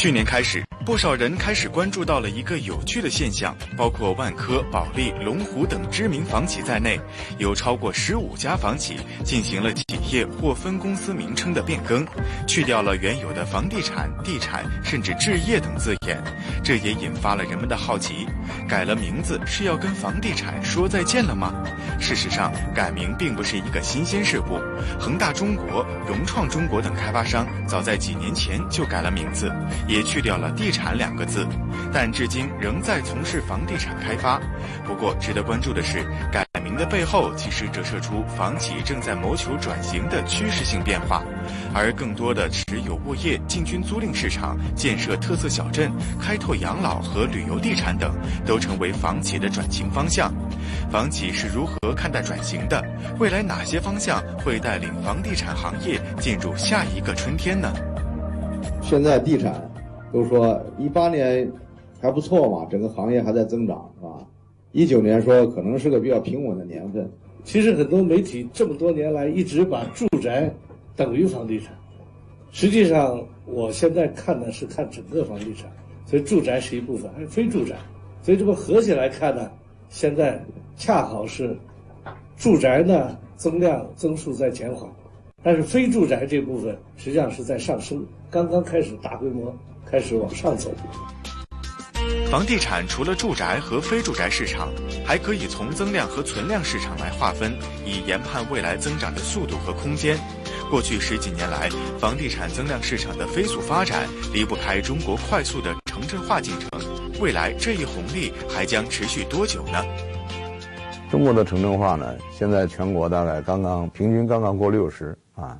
去年开始。不少人开始关注到了一个有趣的现象，包括万科、保利、龙湖等知名房企在内，有超过十五家房企进行了企业或分公司名称的变更，去掉了原有的房地产、地产甚至置业等字眼。这也引发了人们的好奇：改了名字是要跟房地产说再见了吗？事实上，改名并不是一个新鲜事物。恒大中国、融创中国等开发商早在几年前就改了名字，也去掉了地产。两个字，但至今仍在从事房地产开发。不过，值得关注的是，改的背后其实折射出房企正在谋求转型的趋势性变化，而更多的持有物业进军租赁市场、建设特色小镇、开拓养老和旅游地产等，都成为房企的转型方向。房企是如何看待转型的？未来哪些方向会带领房地产行业进入下一个春天呢？现在地产。都说一八年还不错嘛，整个行业还在增长，是吧？一九年说可能是个比较平稳的年份。其实很多媒体这么多年来一直把住宅等于房地产，实际上我现在看的是看整个房地产，所以住宅是一部分，还有非住宅。所以这么合起来看呢，现在恰好是住宅呢增量增速在减缓，但是非住宅这部分实际上是在上升，刚刚开始大规模。开始往上走。房地产除了住宅和非住宅市场，还可以从增量和存量市场来划分，以研判未来增长的速度和空间。过去十几年来，房地产增量市场的飞速发展，离不开中国快速的城镇化进程。未来这一红利还将持续多久呢？中国的城镇化呢？现在全国大概刚刚平均刚刚过六十啊。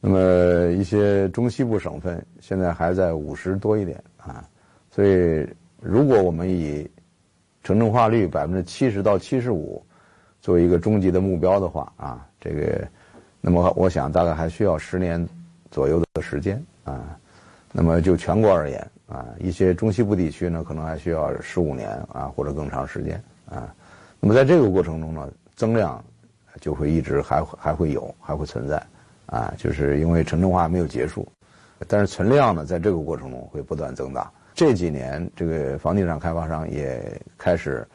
那么一些中西部省份现在还在五十多一点啊，所以如果我们以城镇化率百分之七十到七十五作为一个终极的目标的话啊，这个，那么我想大概还需要十年左右的时间啊。那么就全国而言啊，一些中西部地区呢，可能还需要十五年啊或者更长时间啊。那么在这个过程中呢，增量就会一直还还会有，还会存在。啊，就是因为城镇化没有结束，但是存量呢，在这个过程中会不断增大。这几年，这个房地产开发商也开始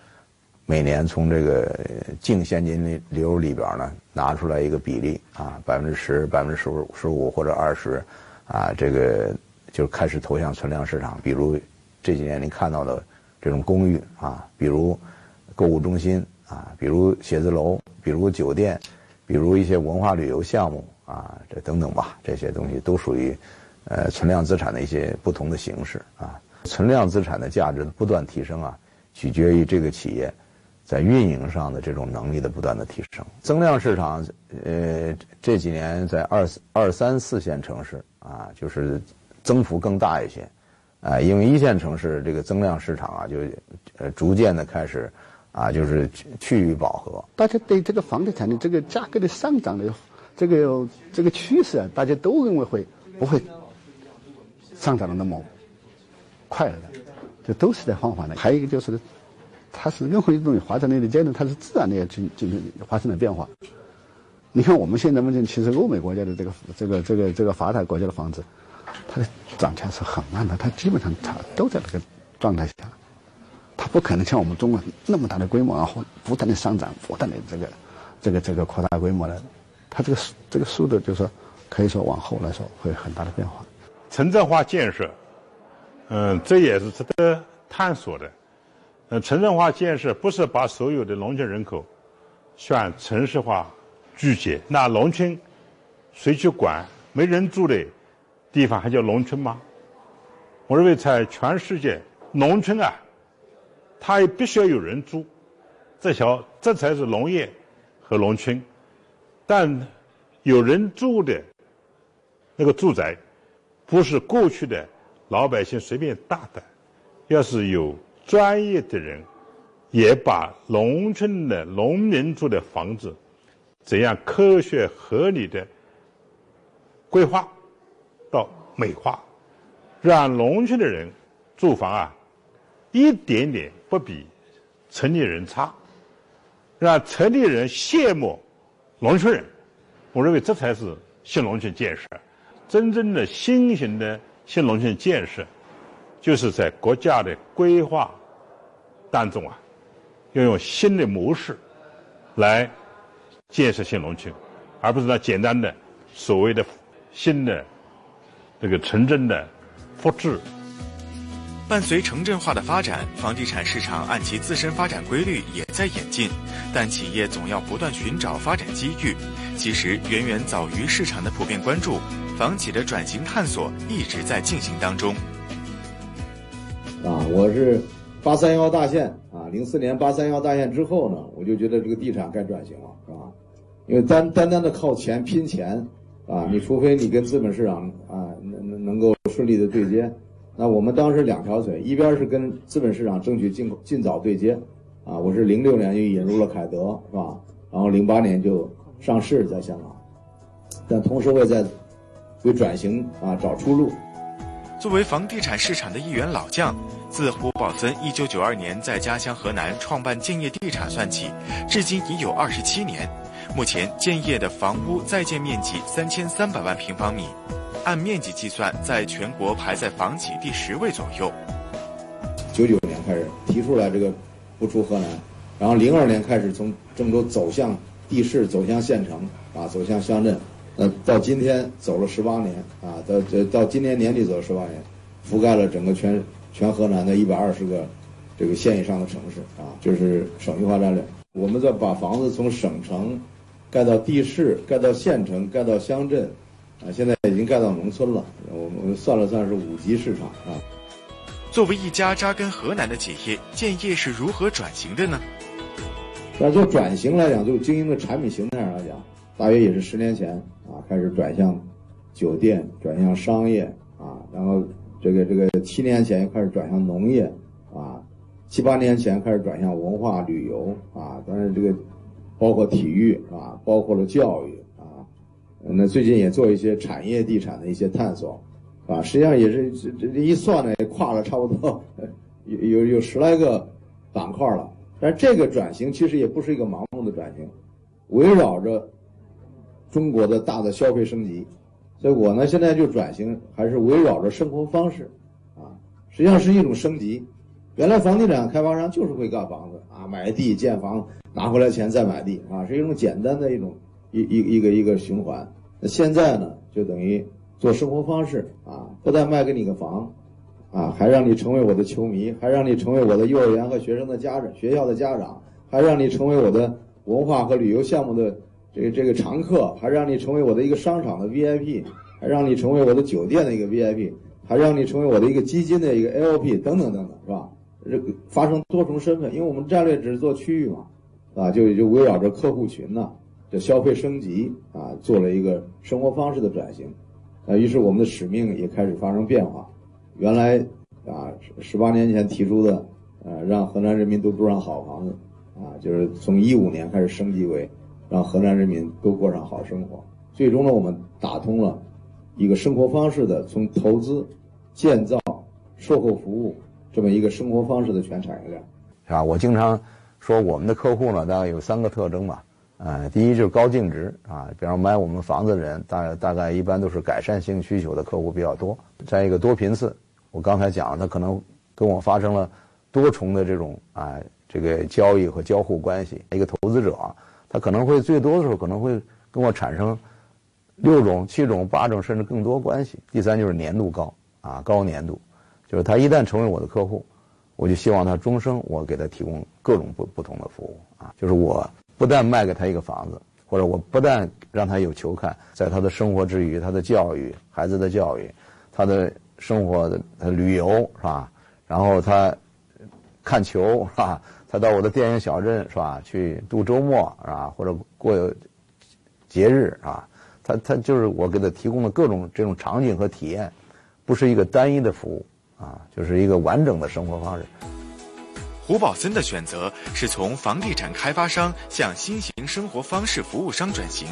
每年从这个净现金流里边呢拿出来一个比例啊，百分之十、百分之十五、十五或者二十，啊，这个就开始投向存量市场。比如这几年您看到的这种公寓啊，比如购物中心啊，比如写字楼，比如酒店，比如一些文化旅游项目。啊，这等等吧，这些东西都属于，呃，存量资产的一些不同的形式啊。存量资产的价值的不断提升啊，取决于这个企业在运营上的这种能力的不断的提升。增量市场，呃，这几年在二二三四线城市啊，就是增幅更大一些，啊，因为一线城市这个增量市场啊，就呃逐渐的开始啊，就是趋于饱和。大家对这个房地产的这个价格的上涨的。这个这个趋势啊，大家都认为会不会上涨的那么快了的，这都是在放缓的。还有一个就是，它是任何一种发展的阶段，它是自然的进进行发生了变化。你看我们现在目前，其实欧美国家的这个这个这个这个发达国家的房子，它的涨价是很慢的，它基本上它都在这个状态下，它不可能像我们中国那么大的规模，然后不断的上涨，不断的这个这个这个扩大规模的。它这个这个速度，就是说，可以说往后来说会很大的变化。城镇化建设，嗯，这也是值得探索的。呃，城镇化建设不是把所有的农村人口向城市化聚集，那农村谁去管？没人住的地方还叫农村吗？我认为在全世界，农村啊，它也必须要有人住，这条这才是农业和农村。但有人住的那个住宅，不是过去的老百姓随便搭的，要是有专业的人也把农村的农民住的房子怎样科学合理的规划到美化，让农村的人住房啊一点点不比城里人差，让城里人羡慕农村人。我认为这才是新农村建设，真正的新型的新农村建设，就是在国家的规划当中啊。要用新的模式来建设新农村，而不是那简单的所谓的新的这个城镇的复制。伴随城镇化的发展，房地产市场按其自身发展规律也在演进，但企业总要不断寻找发展机遇。其实远远早于市场的普遍关注，房企的转型探索一直在进行当中。啊，我是。八三幺大限啊，零四年八三幺大限之后呢，我就觉得这个地产该转型了，是吧？因为单单单的靠钱拼钱啊，你除非你跟资本市场啊能能能够顺利的对接，那我们当时两条腿，一边是跟资本市场争取尽尽早对接，啊，我是零六年就引入了凯德，是吧？然后零八年就上市在香港，但同时我也在为转型啊找出路。作为房地产市场的一员老将。自胡宝森一九九二年在家乡河南创办建业地产算起，至今已有二十七年。目前建业的房屋在建面积三千三百万平方米，按面积计算，在全国排在房企第十位左右。九九年开始提出来这个不出河南，然后零二年开始从郑州走向地市，走向县城，啊，走向乡镇，呃，到今天走了十八年，啊，到到今年年底走了十八年，覆盖了整个全。全河南的一百二十个这个县以上的城市啊，就是省域化战略。我们在把房子从省城盖到地市，盖到县城，盖到乡镇，啊，现在经盖到农村了。我们算了算是五级市场啊。作为一家扎根河南的企业，建业是如何转型的呢？那就转型来讲，就经营的产品形态上来讲，大约也是十年前啊，开始转向酒店，转向商业啊，然后。这个这个七年前开始转向农业，啊，七八年前开始转向文化旅游，啊，当然这个包括体育，啊，包括了教育，啊，那最近也做一些产业地产的一些探索，啊，实际上也是这这一算呢，也跨了差不多有有有十来个板块了。但这个转型其实也不是一个盲目的转型，围绕着中国的大的消费升级。所以我呢，现在就转型，还是围绕着生活方式，啊，实际上是一种升级。原来房地产开发商就是会盖房子啊，买地建房，拿回来钱再买地啊，是一种简单的一种一一一个一个循环。那现在呢，就等于做生活方式啊，不但卖给你个房，啊，还让你成为我的球迷，还让你成为我的幼儿园和学生的家长、学校的家长，还让你成为我的文化和旅游项目的。这个这个常客，还让你成为我的一个商场的 VIP，还让你成为我的酒店的一个 VIP，还让你成为我的一个基金的一个 LP 等等等等，是吧？这个发生多重身份，因为我们战略只是做区域嘛，啊，就就围绕着客户群呢，这消费升级啊，做了一个生活方式的转型，啊，于是我们的使命也开始发生变化。原来啊，十八年前提出的，呃，让河南人民都住上好房子，啊，就是从一五年开始升级为。让河南人民都过上好生活。最终呢，我们打通了一个生活方式的从投资、建造、售后服务这么一个生活方式的全产业链，是吧？我经常说我们的客户呢，大概有三个特征吧。呃，第一就是高净值啊，比方买我们房子的人，大大概一般都是改善性需求的客户比较多。再一个多频次，我刚才讲，他可能跟我发生了多重的这种啊这个交易和交互关系。一个投资者。他可能会最多的时候可能会跟我产生六种、七种、八种甚至更多关系。第三就是粘度高啊，高粘度，就是他一旦成为我的客户，我就希望他终生我给他提供各种不不同的服务啊。就是我不但卖给他一个房子，或者我不但让他有球看，在他的生活之余，他的教育、孩子的教育、他的生活的旅游是吧？然后他看球是吧？他到我的电影小镇是吧？去度周末是吧？或者过有节日啊？他他就是我给他提供的各种这种场景和体验，不是一个单一的服务啊，就是一个完整的生活方式。胡宝森的选择是从房地产开发商向新型生活方式服务商转型，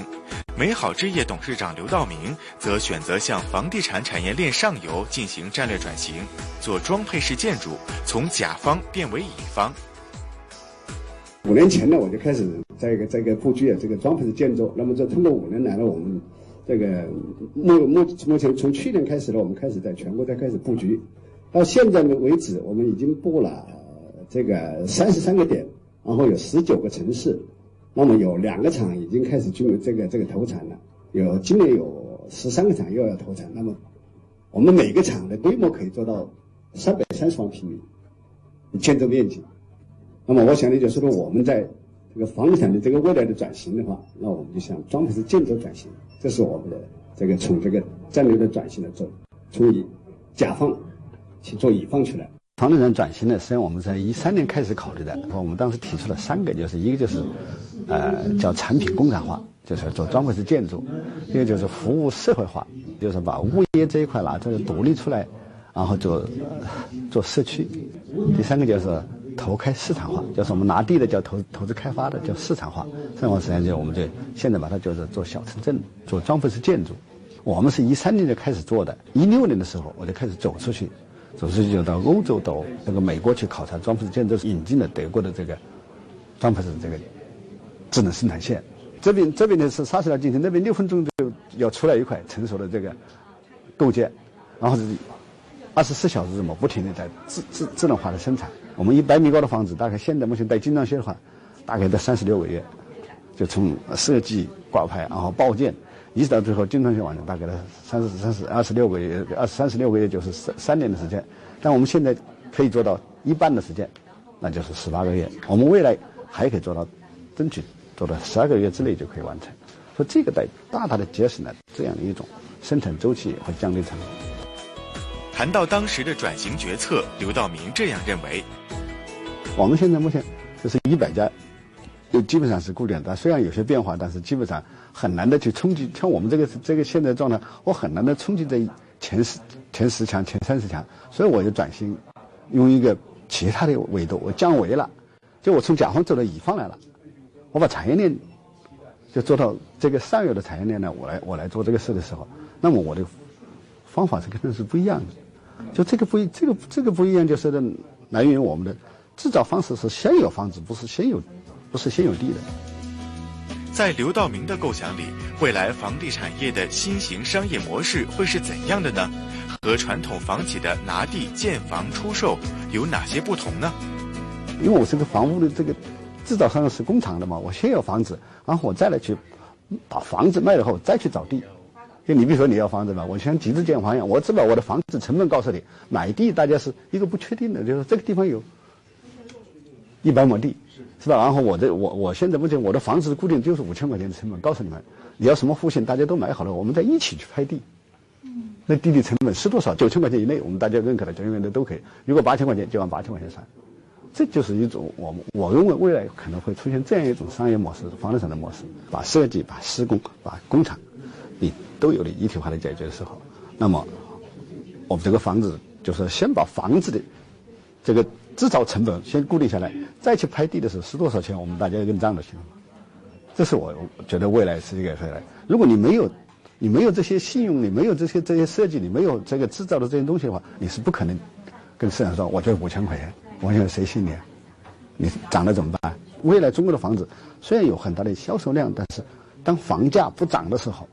美好置业董事长刘道明则选择向房地产产业链上游进行战略转型，做装配式建筑，从甲方变为乙方。五年前呢，我就开始在一个这个布局啊，这个装配式建筑。那么这通过五年来呢，我们这个目目目前从去年开始呢，我们开始在全国在开始布局，到现在呢为止，我们已经布了。这个三十三个点，然后有十九个城市，那么有两个厂已经开始进入这个这个投产了，有今年有十三个厂又要投产，那么我们每个厂的规模可以做到三百三十万平米建筑面积，那么我想呢，就是说我们在这个房地产的这个未来的转型的话，那我们就向装配式建筑转型，这是我们的这个从这个战略的转型来做，从乙甲方去做乙方去了。房地产转型呢，实际上我们在一三年开始考虑的。我们当时提出了三个，就是一个就是，呃，叫产品工厂化，就是做装配式建筑；一个就是服务社会化，就是把物业这一块拿出来独立出来，然后做做社区；第三个就是投开市场化，就是我们拿地的叫投投资开发的叫市场化。这样实际上就我们就现在把它就是做小城镇，做装配式建筑。我们是一三年就开始做的，一六年的时候我就开始走出去。走出去就到欧洲、到那个美国去考察装配式建筑，引进了德国的这个装配式这个智能生产线。这边这边呢是沙石料进行，那边六分钟就要出来一块成熟的这个构件，然后是二十四小时这么不停的在智智智能化的生产。我们一百米高的房子，大概现在目前带精装修的话，大概在三十六个月，就从设计挂牌，然后报建。一直到最后，精装修完成，大概的三十、三十、二十六个月，二三十六个月就是三三年的时间。但我们现在可以做到一半的时间，那就是十八个月。我们未来还可以做到，争取做到十二个月之内就可以完成。说这个在大大的节省了这样的一种生产周期和降低成本。谈到当时的转型决策，刘道明这样认为：我们现在目前就是一百家。就基本上是固定的，虽然有些变化，但是基本上很难的去冲击。像我们这个这个现在状态，我很难的冲击在前十、前十强、前三十强。所以我就转型，用一个其他的维度，我降维了，就我从甲方走到乙方来了。我把产业链就做到这个上游的产业链呢，我来我来做这个事的时候，那么我的方法是肯定是不一样的。就这个不一，这个这个不一样，就是来源于我们的制造方式是先有房子，不是先有。不是先有地的。在刘道明的构想里，未来房地产业的新型商业模式会是怎样的呢？和传统房企的拿地建房出售有哪些不同呢？因为我是个房屋的这个制造商是工厂的嘛，我先有房子，然后我再来去把房子卖了后再去找地。就你比如说你要房子嘛，我先集资建房一样，我只把我的房子成本告诉你，买地大家是一个不确定的，就是这个地方有一百亩地。是吧？然后我的我我现在目前我的房子固定就是五千块钱的成本，告诉你们，你要什么户型，大家都买好了，我们再一起去拍地。那地的成本是多少？九千块钱以内，我们大家认可的，永远的都可以。如果八千块钱，就按八千块钱算。这就是一种我们我认为未来可能会出现这样一种商业模式，房地产的模式，把设计、把施工、把工厂，你都有了一体化的解决的时候，那么我们这个房子就是先把房子的这个。制造成本先固定下来，再去拍地的时候是多少钱？我们大家认账就行了。这是我觉得未来是一个未来。如果你没有，你没有这些信用，你没有这些这些设计，你没有这个制造的这些东西的话，你是不可能跟市场说，我就五千块钱，我现在谁信你？你涨了怎么办？未来中国的房子虽然有很大的销售量，但是当房价不涨的时候，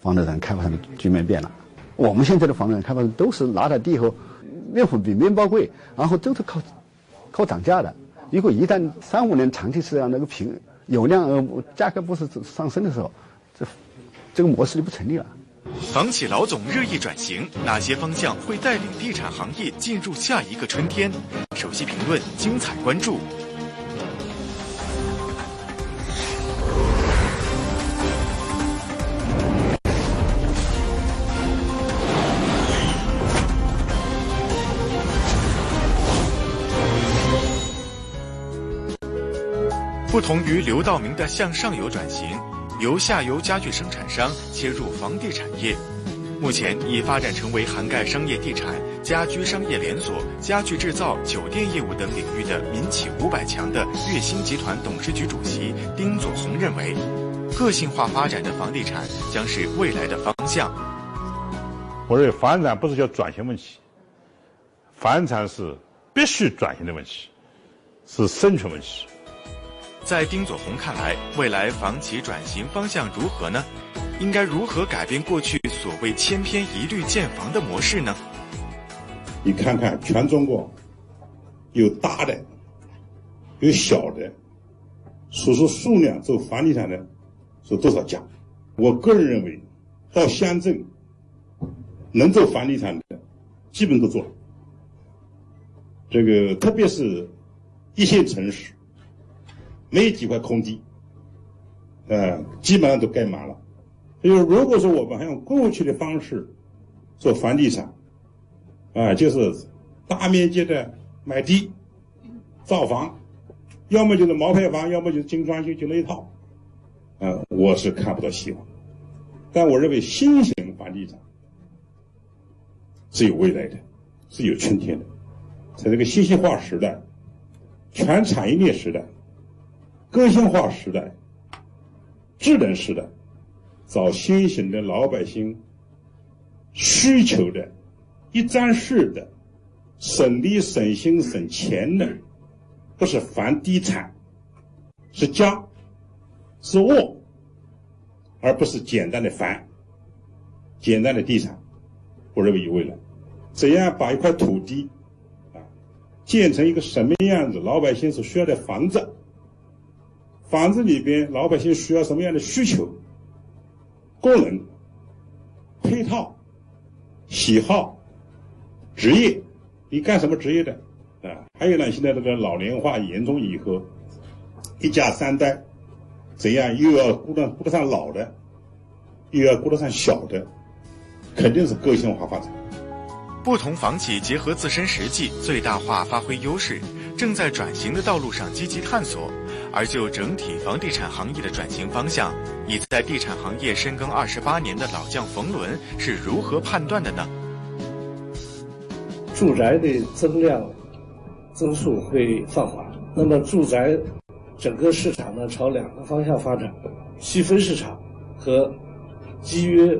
房地产开发商的局面变了。我们现在的房地产开发商都是拿了地后。面粉比面包贵，然后都是靠靠涨价的。如果一旦三五年长期是这样，那个平有量呃价格不是上升的时候，这这个模式就不成立了。房企老总热议转型，哪些方向会带领地产行业进入下一个春天？首席评论，精彩关注。不同于刘道明的向上游转型，由下游家具生产商切入房地产业，目前已发展成为涵盖商业地产、家居商业连锁、家具制造、酒店业务等领域的民企五百强的悦兴集团董事局主席丁佐宏认为，个性化发展的房地产将是未来的方向。我认为房产不是叫转型问题，房产是必须转型的问题，是生存问题。在丁佐红看来，未来房企转型方向如何呢？应该如何改变过去所谓千篇一律建房的模式呢？你看看全中国，有大的，有小的，所说数量做房地产的，是多少家？我个人认为，到乡镇能做房地产的，基本都做了。这个特别是一线城市。没有几块空地，呃，基本上都盖满了。就是如果说我们还用过去的方式做房地产，啊，就是大面积的买地造房，要么就是毛坯房，要么就是精装修，就那一套，啊，我是看不到希望。但我认为新型房地产是有未来的，是有春天的，在这个信息化时代、全产业链时代。个性化时代、智能时代，找新型的老百姓需求的、一站式的、省力、省心、省钱的，不是房地产，是家，是卧，而不是简单的房、简单的地产。我认为有未来。怎样把一块土地啊建成一个什么样子，老百姓所需要的房子？房子里边，老百姓需要什么样的需求、功能、配套、喜好、职业？你干什么职业的？啊，还有呢，现在这个老龄化严重以后，一家三代，怎样又要顾得顾得上老的，又要顾得上小的，肯定是个性化发展。不同房企结合自身实际，最大化发挥优势，正在转型的道路上积极探索。而就整体房地产行业的转型方向，已在地产行业深耕二十八年的老将冯仑是如何判断的呢？住宅的增量增速会放缓，那么住宅整个市场呢朝两个方向发展：细分市场和集约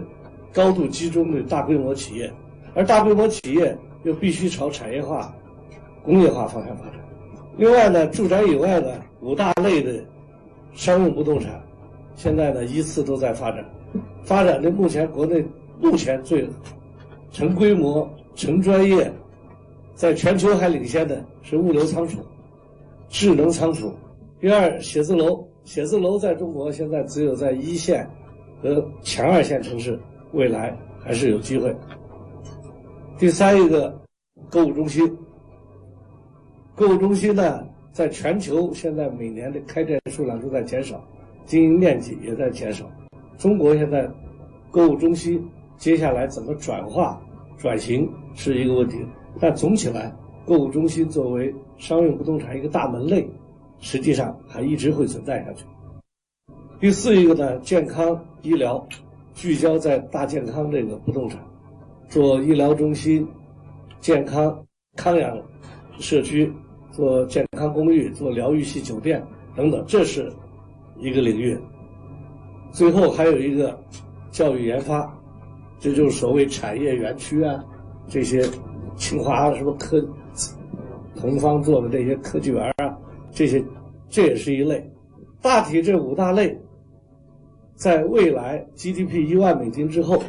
高度集中的大规模企业，而大规模企业又必须朝产业化、工业化方向发展。另外呢，住宅以外呢五大类的商用不动产，现在呢依次都在发展。发展的目前国内目前最成规模、成专业，在全球还领先的是物流仓储、智能仓储。第二，写字楼，写字楼在中国现在只有在一线和强二线城市，未来还是有机会。第三一个，购物中心。购物中心呢，在全球现在每年的开店数量都在减少，经营面积也在减少。中国现在购物中心接下来怎么转化转型是一个问题，但总起来，购物中心作为商用不动产一个大门类，实际上还一直会存在下去。第四一个呢，健康医疗，聚焦在大健康这个不动产，做医疗中心、健康康养社区。做健康公寓、做疗愈系酒店等等，这是一个领域。最后还有一个教育研发，这就是所谓产业园区啊，这些清华什么科、同方做的这些科技园啊，这些这也是一类。大体这五大类，在未来 GDP 一万美金之后，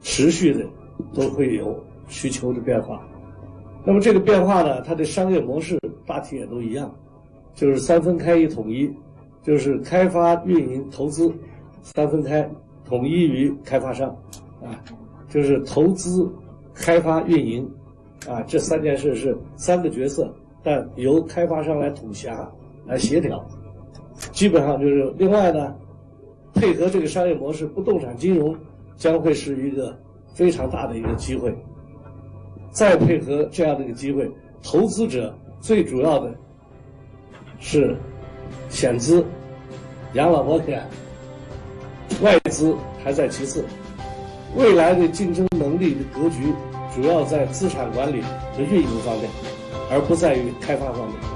持续的都会有需求的变化。那么这个变化呢，它的商业模式大体也都一样，就是三分开一统一，就是开发、运营、投资三分开，统一于开发商，啊，就是投资、开发、运营，啊，这三件事是三个角色，但由开发商来统辖、来协调，基本上就是另外呢，配合这个商业模式，不动产金融将会是一个非常大的一个机会。再配合这样的一个机会，投资者最主要的是险资、养老保险、外资还在其次。未来的竞争能力的格局主要在资产管理和运营方面，而不在于开发方面。